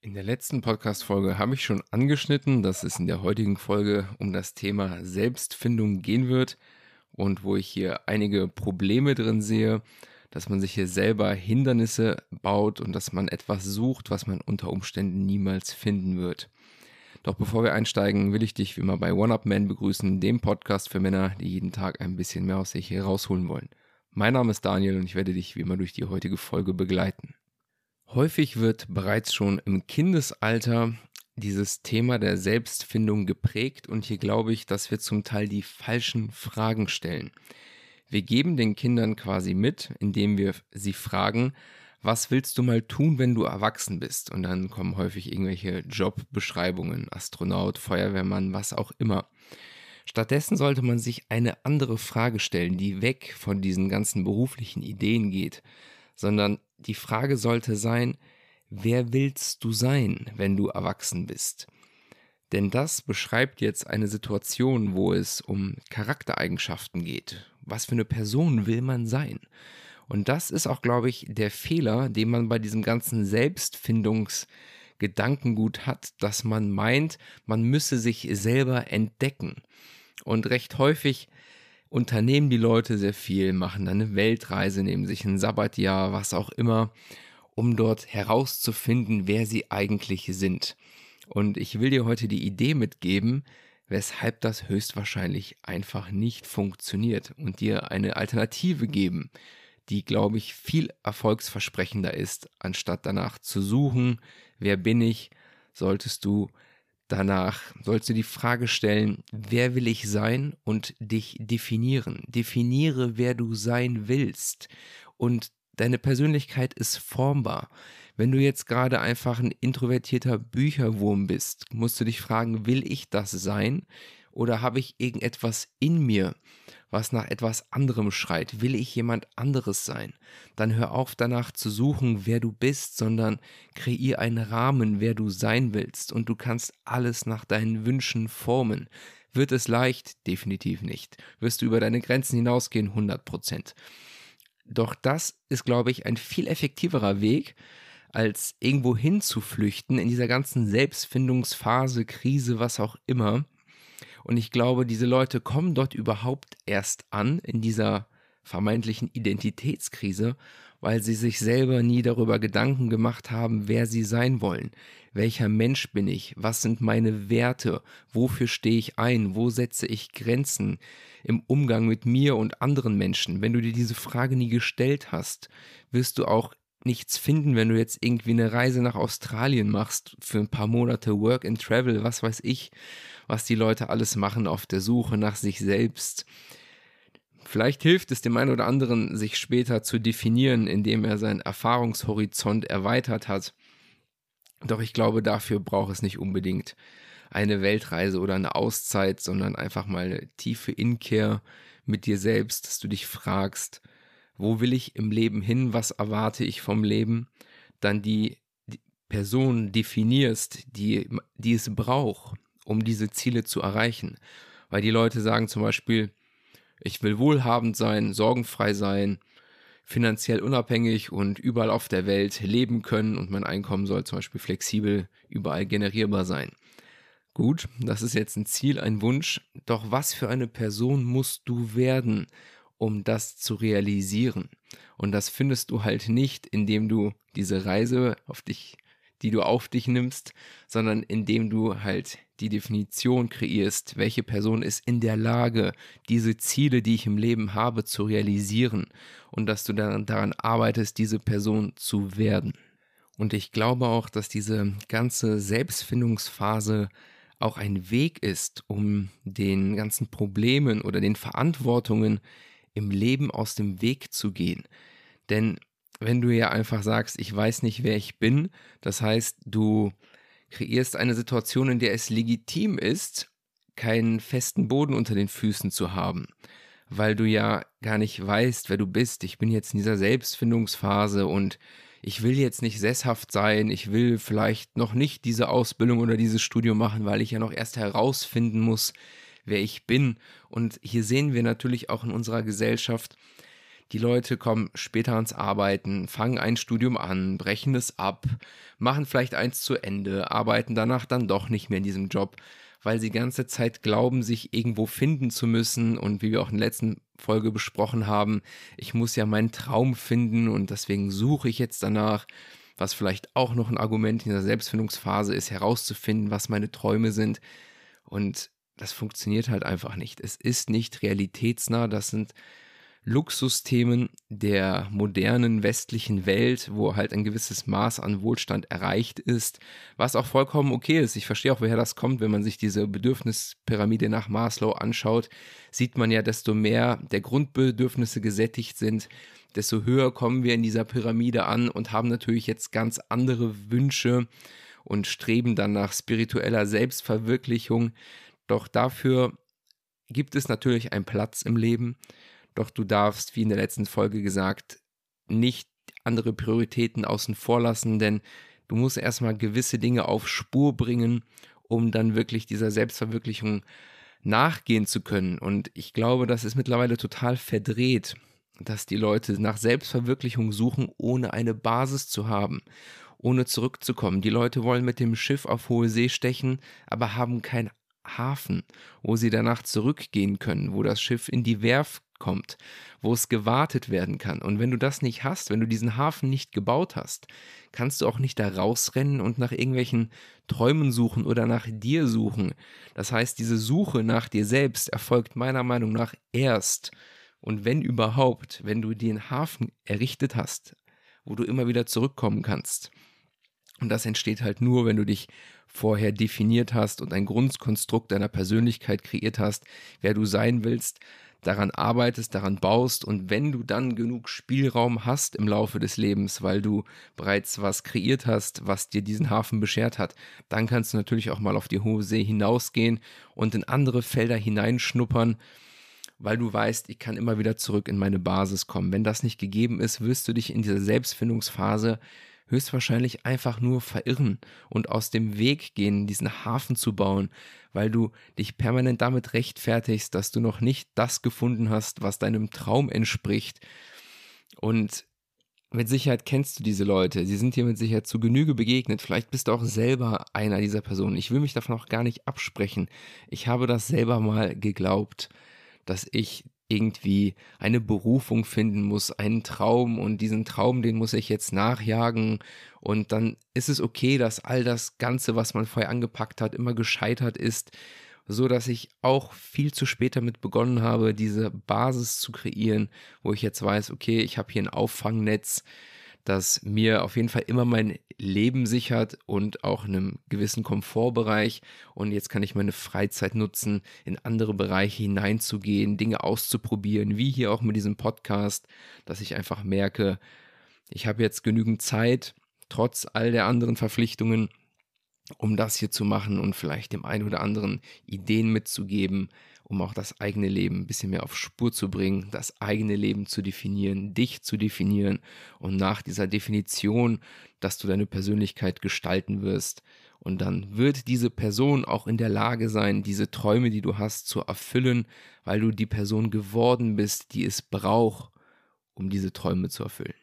In der letzten Podcast-Folge habe ich schon angeschnitten, dass es in der heutigen Folge um das Thema Selbstfindung gehen wird und wo ich hier einige Probleme drin sehe, dass man sich hier selber Hindernisse baut und dass man etwas sucht, was man unter Umständen niemals finden wird. Doch bevor wir einsteigen, will ich dich wie immer bei One Up Man begrüßen, dem Podcast für Männer, die jeden Tag ein bisschen mehr aus sich herausholen wollen. Mein Name ist Daniel und ich werde dich wie immer durch die heutige Folge begleiten. Häufig wird bereits schon im Kindesalter dieses Thema der Selbstfindung geprägt und hier glaube ich, dass wir zum Teil die falschen Fragen stellen. Wir geben den Kindern quasi mit, indem wir sie fragen, was willst du mal tun, wenn du erwachsen bist? Und dann kommen häufig irgendwelche Jobbeschreibungen, Astronaut, Feuerwehrmann, was auch immer. Stattdessen sollte man sich eine andere Frage stellen, die weg von diesen ganzen beruflichen Ideen geht, sondern die Frage sollte sein, wer willst du sein, wenn du erwachsen bist? Denn das beschreibt jetzt eine Situation, wo es um Charaktereigenschaften geht. Was für eine Person will man sein? Und das ist auch, glaube ich, der Fehler, den man bei diesem ganzen Selbstfindungsgedankengut hat, dass man meint, man müsse sich selber entdecken. Und recht häufig unternehmen die Leute sehr viel, machen eine Weltreise, nehmen sich ein Sabbatjahr, was auch immer, um dort herauszufinden, wer sie eigentlich sind. Und ich will dir heute die Idee mitgeben, weshalb das höchstwahrscheinlich einfach nicht funktioniert und dir eine Alternative geben, die, glaube ich, viel erfolgsversprechender ist, anstatt danach zu suchen, wer bin ich, solltest du danach, sollst du die Frage stellen, wer will ich sein und dich definieren. Definiere, wer du sein willst und deine Persönlichkeit ist formbar. Wenn du jetzt gerade einfach ein introvertierter Bücherwurm bist, musst du dich fragen, will ich das sein? Oder habe ich irgendetwas in mir, was nach etwas anderem schreit? Will ich jemand anderes sein? Dann hör auf danach zu suchen, wer du bist, sondern kreier einen Rahmen, wer du sein willst. Und du kannst alles nach deinen Wünschen formen. Wird es leicht? Definitiv nicht. Wirst du über deine Grenzen hinausgehen? 100 Prozent. Doch das ist, glaube ich, ein viel effektiverer Weg, als irgendwo hinzuflüchten in dieser ganzen Selbstfindungsphase, Krise, was auch immer. Und ich glaube, diese Leute kommen dort überhaupt erst an, in dieser vermeintlichen Identitätskrise, weil sie sich selber nie darüber Gedanken gemacht haben, wer sie sein wollen. Welcher Mensch bin ich? Was sind meine Werte? Wofür stehe ich ein? Wo setze ich Grenzen im Umgang mit mir und anderen Menschen? Wenn du dir diese Frage nie gestellt hast, wirst du auch nichts finden, wenn du jetzt irgendwie eine Reise nach Australien machst für ein paar Monate Work and Travel, was weiß ich, was die Leute alles machen auf der Suche nach sich selbst. Vielleicht hilft es dem einen oder anderen, sich später zu definieren, indem er seinen Erfahrungshorizont erweitert hat. Doch ich glaube, dafür braucht es nicht unbedingt eine Weltreise oder eine Auszeit, sondern einfach mal eine tiefe Inkehr mit dir selbst, dass du dich fragst, wo will ich im Leben hin, was erwarte ich vom Leben, dann die, Person definierst, die, die es braucht, um diese Ziele zu erreichen. Weil die Leute sagen zum Beispiel, ich will wohlhabend sein, sorgenfrei sein, finanziell unabhängig und überall auf der Welt leben können und mein Einkommen soll zum Beispiel flexibel überall generierbar sein. Gut, das ist jetzt ein Ziel, ein Wunsch, doch was für eine Person musst du werden, um das zu realisieren. Und das findest du halt nicht, indem du diese Reise auf dich, die du auf dich nimmst, sondern indem du halt die Definition kreierst, welche Person ist in der Lage, diese Ziele, die ich im Leben habe, zu realisieren und dass du dann daran arbeitest, diese Person zu werden. Und ich glaube auch, dass diese ganze Selbstfindungsphase auch ein Weg ist, um den ganzen Problemen oder den Verantwortungen, im Leben aus dem Weg zu gehen. Denn wenn du ja einfach sagst, ich weiß nicht, wer ich bin, das heißt, du kreierst eine Situation, in der es legitim ist, keinen festen Boden unter den Füßen zu haben, weil du ja gar nicht weißt, wer du bist. Ich bin jetzt in dieser Selbstfindungsphase und ich will jetzt nicht sesshaft sein, ich will vielleicht noch nicht diese Ausbildung oder dieses Studium machen, weil ich ja noch erst herausfinden muss, wer ich bin. Und hier sehen wir natürlich auch in unserer Gesellschaft, die Leute kommen später ans Arbeiten, fangen ein Studium an, brechen es ab, machen vielleicht eins zu Ende, arbeiten danach dann doch nicht mehr in diesem Job, weil sie die ganze Zeit glauben, sich irgendwo finden zu müssen. Und wie wir auch in der letzten Folge besprochen haben, ich muss ja meinen Traum finden und deswegen suche ich jetzt danach. Was vielleicht auch noch ein Argument in der Selbstfindungsphase ist, herauszufinden, was meine Träume sind. Und das funktioniert halt einfach nicht. Es ist nicht realitätsnah. Das sind Luxusthemen der modernen westlichen Welt, wo halt ein gewisses Maß an Wohlstand erreicht ist, was auch vollkommen okay ist. Ich verstehe auch, woher das kommt, wenn man sich diese Bedürfnispyramide nach Maslow anschaut, sieht man ja, desto mehr der Grundbedürfnisse gesättigt sind, desto höher kommen wir in dieser Pyramide an und haben natürlich jetzt ganz andere Wünsche und streben dann nach spiritueller Selbstverwirklichung. Doch dafür gibt es natürlich einen Platz im Leben doch du darfst, wie in der letzten Folge gesagt, nicht andere Prioritäten außen vor lassen, denn du musst erstmal gewisse Dinge auf Spur bringen, um dann wirklich dieser Selbstverwirklichung nachgehen zu können. Und ich glaube, das ist mittlerweile total verdreht, dass die Leute nach Selbstverwirklichung suchen, ohne eine Basis zu haben, ohne zurückzukommen. Die Leute wollen mit dem Schiff auf hohe See stechen, aber haben kein Hafen, wo sie danach zurückgehen können, wo das Schiff in die Werft kommt, wo es gewartet werden kann. Und wenn du das nicht hast, wenn du diesen Hafen nicht gebaut hast, kannst du auch nicht da rausrennen und nach irgendwelchen Träumen suchen oder nach dir suchen. Das heißt, diese Suche nach dir selbst erfolgt meiner Meinung nach erst und wenn überhaupt, wenn du den Hafen errichtet hast, wo du immer wieder zurückkommen kannst. Und das entsteht halt nur, wenn du dich vorher definiert hast und ein Grundkonstrukt deiner Persönlichkeit kreiert hast, wer du sein willst, daran arbeitest, daran baust und wenn du dann genug Spielraum hast im Laufe des Lebens, weil du bereits was kreiert hast, was dir diesen Hafen beschert hat, dann kannst du natürlich auch mal auf die hohe See hinausgehen und in andere Felder hineinschnuppern, weil du weißt, ich kann immer wieder zurück in meine Basis kommen. Wenn das nicht gegeben ist, wirst du dich in dieser Selbstfindungsphase höchstwahrscheinlich einfach nur verirren und aus dem Weg gehen, diesen Hafen zu bauen, weil du dich permanent damit rechtfertigst, dass du noch nicht das gefunden hast, was deinem Traum entspricht. Und mit Sicherheit kennst du diese Leute. Sie sind dir mit Sicherheit zu Genüge begegnet. Vielleicht bist du auch selber einer dieser Personen. Ich will mich davon auch gar nicht absprechen. Ich habe das selber mal geglaubt, dass ich irgendwie eine Berufung finden muss, einen Traum und diesen Traum, den muss ich jetzt nachjagen. Und dann ist es okay, dass all das Ganze, was man vorher angepackt hat, immer gescheitert ist, so dass ich auch viel zu spät damit begonnen habe, diese Basis zu kreieren, wo ich jetzt weiß, okay, ich habe hier ein Auffangnetz, das mir auf jeden Fall immer mein Leben sichert und auch einem gewissen Komfortbereich. Und jetzt kann ich meine Freizeit nutzen, in andere Bereiche hineinzugehen, Dinge auszuprobieren, wie hier auch mit diesem Podcast, dass ich einfach merke, ich habe jetzt genügend Zeit, trotz all der anderen Verpflichtungen, um das hier zu machen und vielleicht dem einen oder anderen Ideen mitzugeben, um auch das eigene Leben ein bisschen mehr auf Spur zu bringen, das eigene Leben zu definieren, dich zu definieren und nach dieser Definition, dass du deine Persönlichkeit gestalten wirst. Und dann wird diese Person auch in der Lage sein, diese Träume, die du hast, zu erfüllen, weil du die Person geworden bist, die es braucht, um diese Träume zu erfüllen.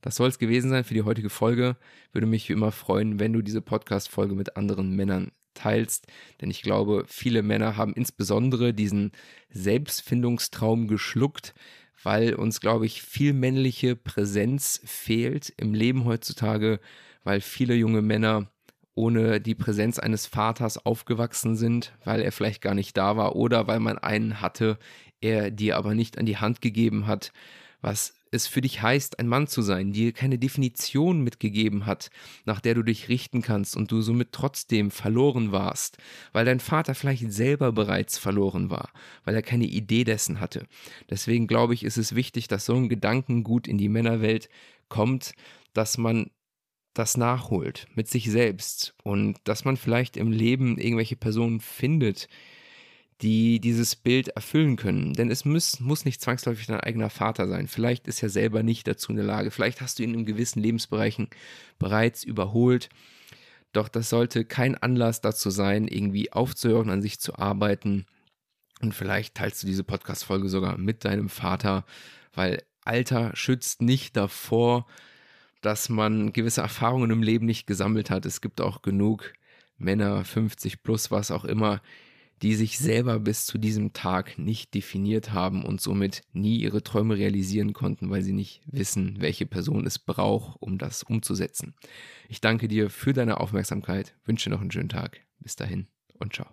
Das soll es gewesen sein für die heutige Folge. Würde mich wie immer freuen, wenn du diese Podcast-Folge mit anderen Männern teilst, denn ich glaube, viele Männer haben insbesondere diesen Selbstfindungstraum geschluckt, weil uns, glaube ich, viel männliche Präsenz fehlt im Leben heutzutage, weil viele junge Männer ohne die Präsenz eines Vaters aufgewachsen sind, weil er vielleicht gar nicht da war oder weil man einen hatte, er dir aber nicht an die Hand gegeben hat, was es für dich heißt, ein Mann zu sein, dir keine Definition mitgegeben hat, nach der du dich richten kannst und du somit trotzdem verloren warst, weil dein Vater vielleicht selber bereits verloren war, weil er keine Idee dessen hatte. Deswegen glaube ich, ist es wichtig, dass so ein Gedankengut in die Männerwelt kommt, dass man das nachholt mit sich selbst und dass man vielleicht im Leben irgendwelche Personen findet, die dieses Bild erfüllen können. Denn es muss, muss nicht zwangsläufig dein eigener Vater sein. Vielleicht ist er selber nicht dazu in der Lage. Vielleicht hast du ihn in gewissen Lebensbereichen bereits überholt. Doch das sollte kein Anlass dazu sein, irgendwie aufzuhören, an sich zu arbeiten Und vielleicht teilst du diese Podcast-Folge sogar mit deinem Vater, weil Alter schützt nicht davor, dass man gewisse Erfahrungen im Leben nicht gesammelt hat. Es gibt auch genug Männer, 50 plus, was auch immer, die sich selber bis zu diesem Tag nicht definiert haben und somit nie ihre Träume realisieren konnten, weil sie nicht wissen, welche Person es braucht, um das umzusetzen. Ich danke dir für deine Aufmerksamkeit, wünsche noch einen schönen Tag. Bis dahin und ciao.